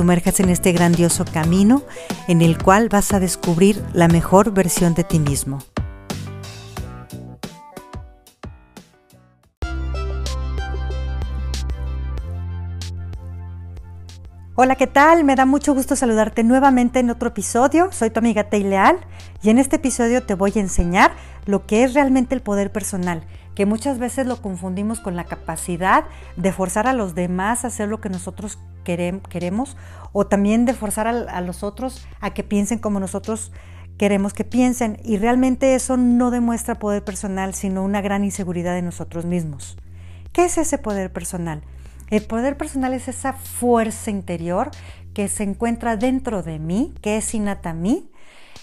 sumerjas en este grandioso camino en el cual vas a descubrir la mejor versión de ti mismo. Hola, ¿qué tal? Me da mucho gusto saludarte nuevamente en otro episodio. Soy tu amiga Tei Leal y en este episodio te voy a enseñar lo que es realmente el poder personal que muchas veces lo confundimos con la capacidad de forzar a los demás a hacer lo que nosotros queremos o también de forzar a, los otros a que piensen como nosotros queremos que piensen y realmente eso no demuestra poder personal sino una gran inseguridad de nosotros mismos. ¿Qué es ese poder personal? El poder personal es esa fuerza interior que se encuentra dentro de mí, que es innata a mí,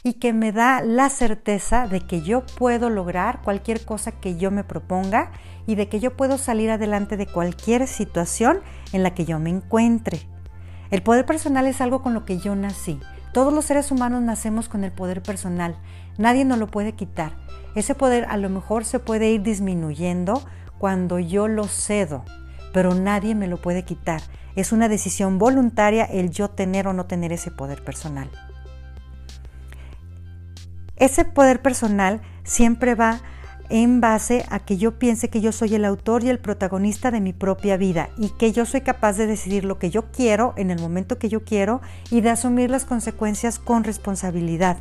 y que me da la certeza de que yo puedo lograr cualquier cosa que yo me proponga y de que yo puedo salir adelante de cualquier situación en la que yo me encuentre. El poder personal es algo con lo que yo nací. Todos los seres humanos nacemos con el poder personal. Nadie nos lo puede quitar. Ese poder a lo mejor se puede ir disminuyendo cuando yo lo cedo, pero nadie me lo puede quitar. Es una decisión voluntaria el yo tener o no tener ese poder personal. Ese poder personal siempre va en base a que yo piense que yo soy el autor y el protagonista de mi propia vida y que yo soy capaz de decidir lo que yo quiero en el momento que yo quiero y de asumir las consecuencias con responsabilidad.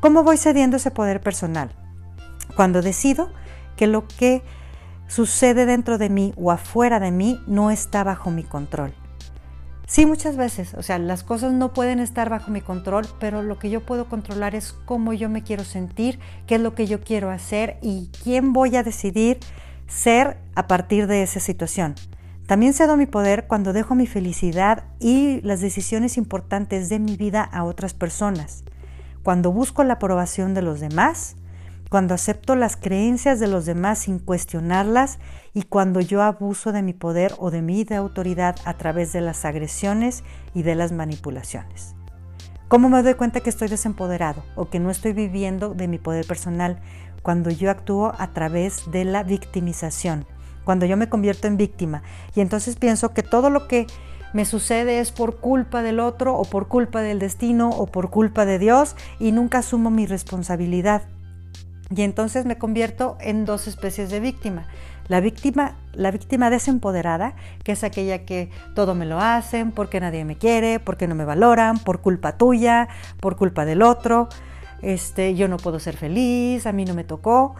¿Cómo voy cediendo ese poder personal? Cuando decido que lo que sucede dentro de mí o afuera de mí no está bajo mi control. Sí, muchas veces, o sea, las cosas no pueden estar bajo mi control, pero lo que yo puedo controlar es cómo yo me quiero sentir, qué es lo que yo quiero hacer y quién voy a decidir ser a partir de esa situación. También cedo mi poder cuando dejo mi felicidad y las decisiones importantes de mi vida a otras personas, cuando busco la aprobación de los demás, cuando acepto las creencias de los demás sin cuestionarlas y cuando yo abuso de mi poder o de mi autoridad a través de las agresiones y de las manipulaciones. ¿Cómo me doy cuenta que estoy desempoderado o que no estoy viviendo de mi poder personal? Cuando yo actúo a través de la victimización, cuando yo me convierto en víctima y entonces pienso que todo lo que me sucede es por culpa del otro o por culpa del destino o por culpa de Dios y nunca asumo mi responsabilidad. Y entonces me convierto en dos especies de víctima. La víctima, la víctima desempoderada, que es aquella que todo me lo hacen, porque nadie me quiere, porque no me valoran, por culpa tuya, por culpa del otro, este, yo no puedo ser feliz, a mí no me tocó.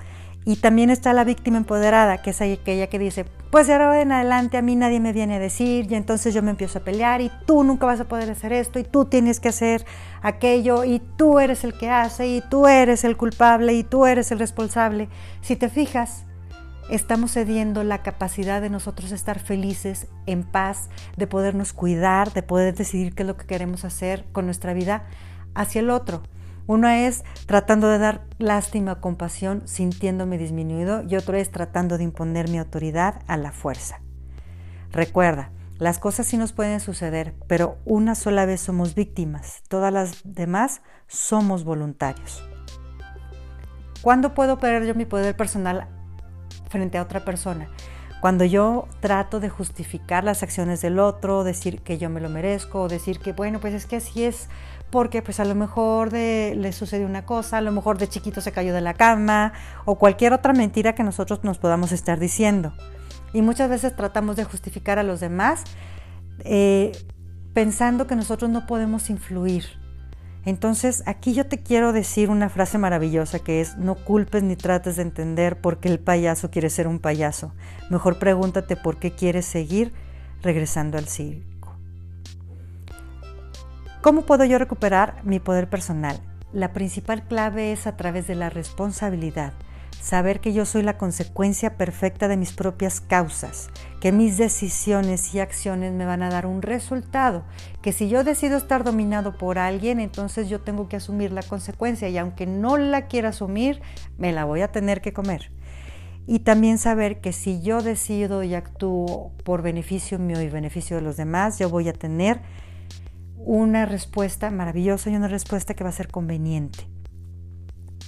Y también está la víctima empoderada, que es aquella que dice, pues de ahora en adelante a mí nadie me viene a decir y entonces yo me empiezo a pelear y tú nunca vas a poder hacer esto y tú tienes que hacer aquello y tú eres el que hace y tú eres el culpable y tú eres el responsable. Si te fijas, estamos cediendo la capacidad de nosotros estar felices, en paz, de podernos cuidar, de poder decidir qué es lo que queremos hacer con nuestra vida hacia el otro. Uno es tratando de dar lástima, compasión, sintiéndome disminuido y otro es tratando de imponer mi autoridad a la fuerza. Recuerda, las cosas sí nos pueden suceder, pero una sola vez somos víctimas, todas las demás somos voluntarios. ¿Cuándo puedo perder yo mi poder personal frente a otra persona? Cuando yo trato de justificar las acciones del otro, decir que yo me lo merezco, o decir que, bueno, pues es que así es porque pues a lo mejor le sucedió una cosa, a lo mejor de chiquito se cayó de la cama o cualquier otra mentira que nosotros nos podamos estar diciendo. Y muchas veces tratamos de justificar a los demás eh, pensando que nosotros no podemos influir. Entonces aquí yo te quiero decir una frase maravillosa que es no culpes ni trates de entender por qué el payaso quiere ser un payaso. Mejor pregúntate por qué quieres seguir regresando al circo. ¿Cómo puedo yo recuperar mi poder personal? La principal clave es a través de la responsabilidad. saber que yo soy la consecuencia perfecta de mis propias causas, que mis decisiones y acciones me van a dar un resultado, que si yo decido estar dominado por alguien, entonces yo tengo que asumir la consecuencia y aunque no la quiera asumir, me la voy a tener que comer. Y también saber que si yo decido y actúo por beneficio mío y beneficio de los demás, yo voy a tener una respuesta maravillosa y una respuesta que va a ser conveniente.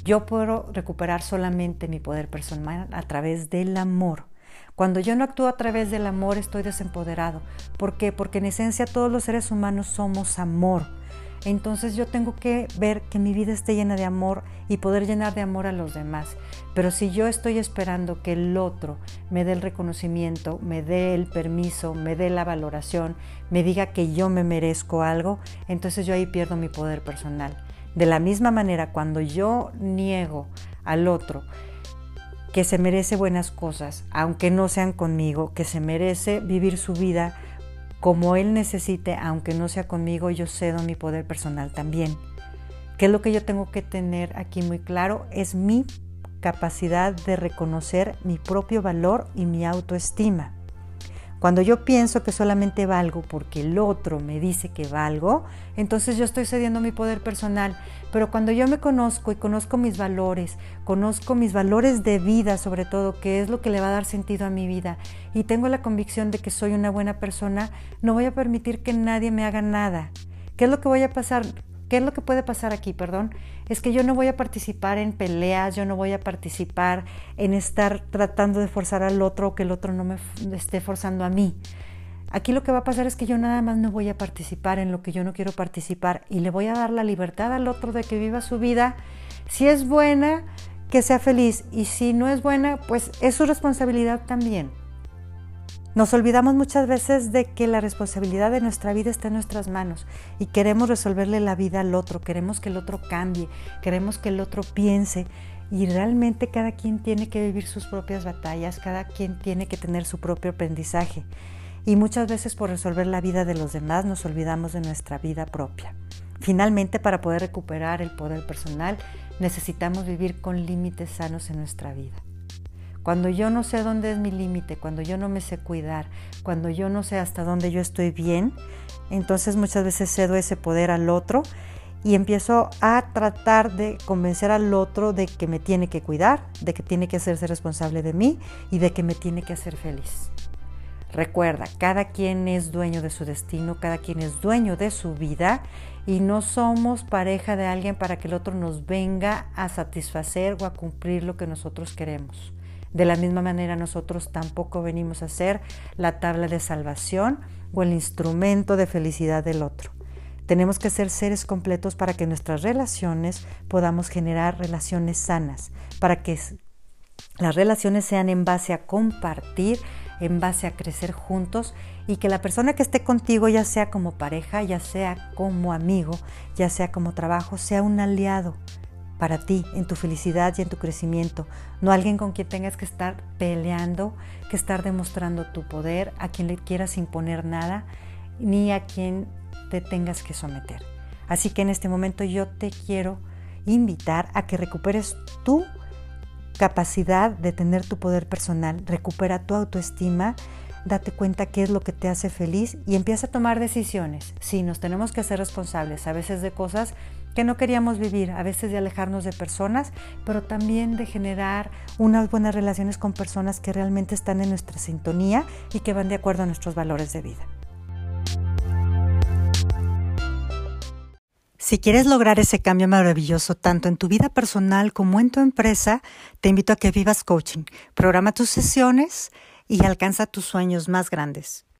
Yo puedo recuperar solamente mi poder personal a través del amor. Cuando yo no actúo a través del amor estoy desempoderado. ¿Por qué? Porque en esencia todos los seres humanos somos amor. Entonces yo tengo que ver que mi vida esté llena de amor y poder llenar de amor a los demás. Pero si yo estoy esperando que el otro me dé el reconocimiento, me dé el permiso, me dé la valoración, me diga que yo me merezco algo, entonces yo ahí pierdo mi poder personal. De la misma manera, cuando yo niego al otro que se merece buenas cosas, aunque no sean conmigo, que se merece vivir su vida como él necesite, aunque no sea conmigo, yo cedo mi poder personal también. ¿Qué es lo que yo tengo que tener aquí muy claro? Es mi capacidad de reconocer mi propio valor y mi autoestima. Cuando yo pienso que solamente valgo porque el otro me dice que valgo, entonces yo estoy cediendo mi poder personal. Pero cuando yo me conozco y conozco mis valores, conozco mis valores de vida sobre todo, que es lo que le va a dar sentido a mi vida, y tengo la convicción de que soy una buena persona, no voy a permitir que nadie me haga nada. ¿Qué es lo que voy a pasar? ¿Qué es lo que puede pasar aquí? Perdón. Es que yo no voy a participar en peleas, yo no voy a participar en estar tratando de forzar al otro o que el otro no me esté forzando a mí. Aquí lo que va a pasar es que yo nada más no voy a participar en lo que yo no quiero participar y le voy a dar la libertad al otro de que viva su vida. Si es buena, que sea feliz y si no es buena, pues es su responsabilidad también. Nos olvidamos muchas veces de que la responsabilidad de nuestra vida está en nuestras manos y queremos resolverle la vida al otro, queremos que el otro cambie, queremos que el otro piense y realmente cada quien tiene que vivir sus propias batallas, cada quien tiene que tener su propio aprendizaje y muchas veces por resolver la vida de los demás nos olvidamos de nuestra vida propia. Finalmente, para poder recuperar el poder personal, necesitamos vivir con límites sanos en nuestra vida. Cuando yo no sé dónde es mi límite, cuando yo no me sé cuidar, cuando yo no sé hasta dónde yo estoy bien, entonces muchas veces cedo ese poder al otro y empiezo a tratar de convencer al otro de que me tiene que cuidar, de que tiene que hacerse responsable de mí y de que me tiene que hacer feliz. Recuerda, cada quien es dueño de su destino, cada quien es dueño de su vida y no somos pareja de alguien para que el otro nos venga a satisfacer o a cumplir lo que nosotros queremos. De la misma manera nosotros tampoco venimos a ser la tabla de salvación o el instrumento de felicidad del otro. Tenemos que ser seres completos para que nuestras relaciones podamos generar relaciones sanas, para que las relaciones sean en base a compartir, en base a crecer juntos y que la persona que esté contigo, ya sea como pareja, ya sea como amigo, ya sea como trabajo, sea un aliado, para ti, en tu felicidad y en tu crecimiento, no alguien con quien tengas que estar peleando, que estar demostrando tu poder, a quien le quieras imponer nada, ni a quien te tengas que someter. Así que en este momento yo te quiero invitar a que recuperes tu capacidad de tener tu poder personal, recupera tu autoestima, date cuenta qué es lo que te hace feliz y empieza a tomar decisiones. Sí, nos tenemos que hacer responsables a veces de cosas que no queríamos vivir, a veces de alejarnos de personas, pero también de generar unas buenas relaciones con personas que realmente están en nuestra sintonía y que van de acuerdo a nuestros valores de vida. Si quieres lograr ese cambio maravilloso tanto en tu vida personal como en tu empresa, te invito a que vivas coaching. Programa tus sesiones y alcanza tus sueños más grandes.